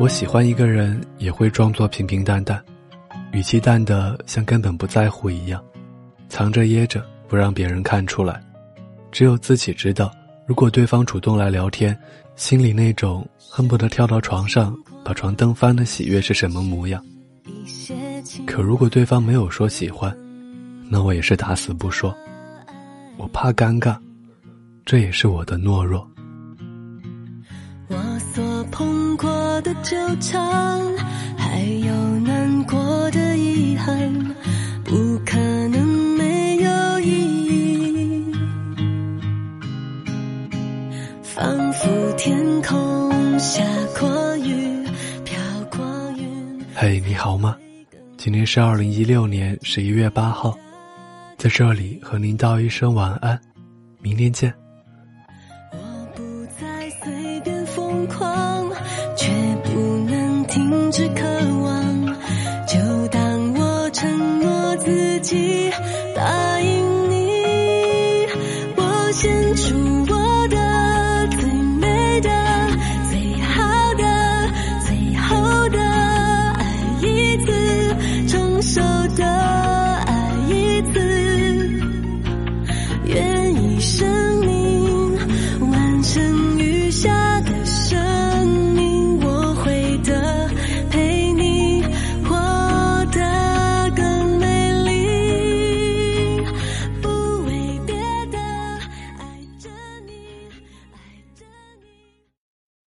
我喜欢一个人，也会装作平平淡淡，语气淡的像根本不在乎一样，藏着掖着不让别人看出来，只有自己知道。如果对方主动来聊天，心里那种恨不得跳到床上把床蹬翻的喜悦是什么模样？可如果对方没有说喜欢，那我也是打死不说。我怕尴尬，这也是我的懦弱。我所碰过的纠缠，还有难过的遗憾，不可能没有意义。仿佛天空下过雨，飘过云。嘿，你好吗？今天是二零一六年十一月八号。在这里和您道一声晚安，明天见。随便疯狂却不能停止渴望就当我承诺自己答应你。我先出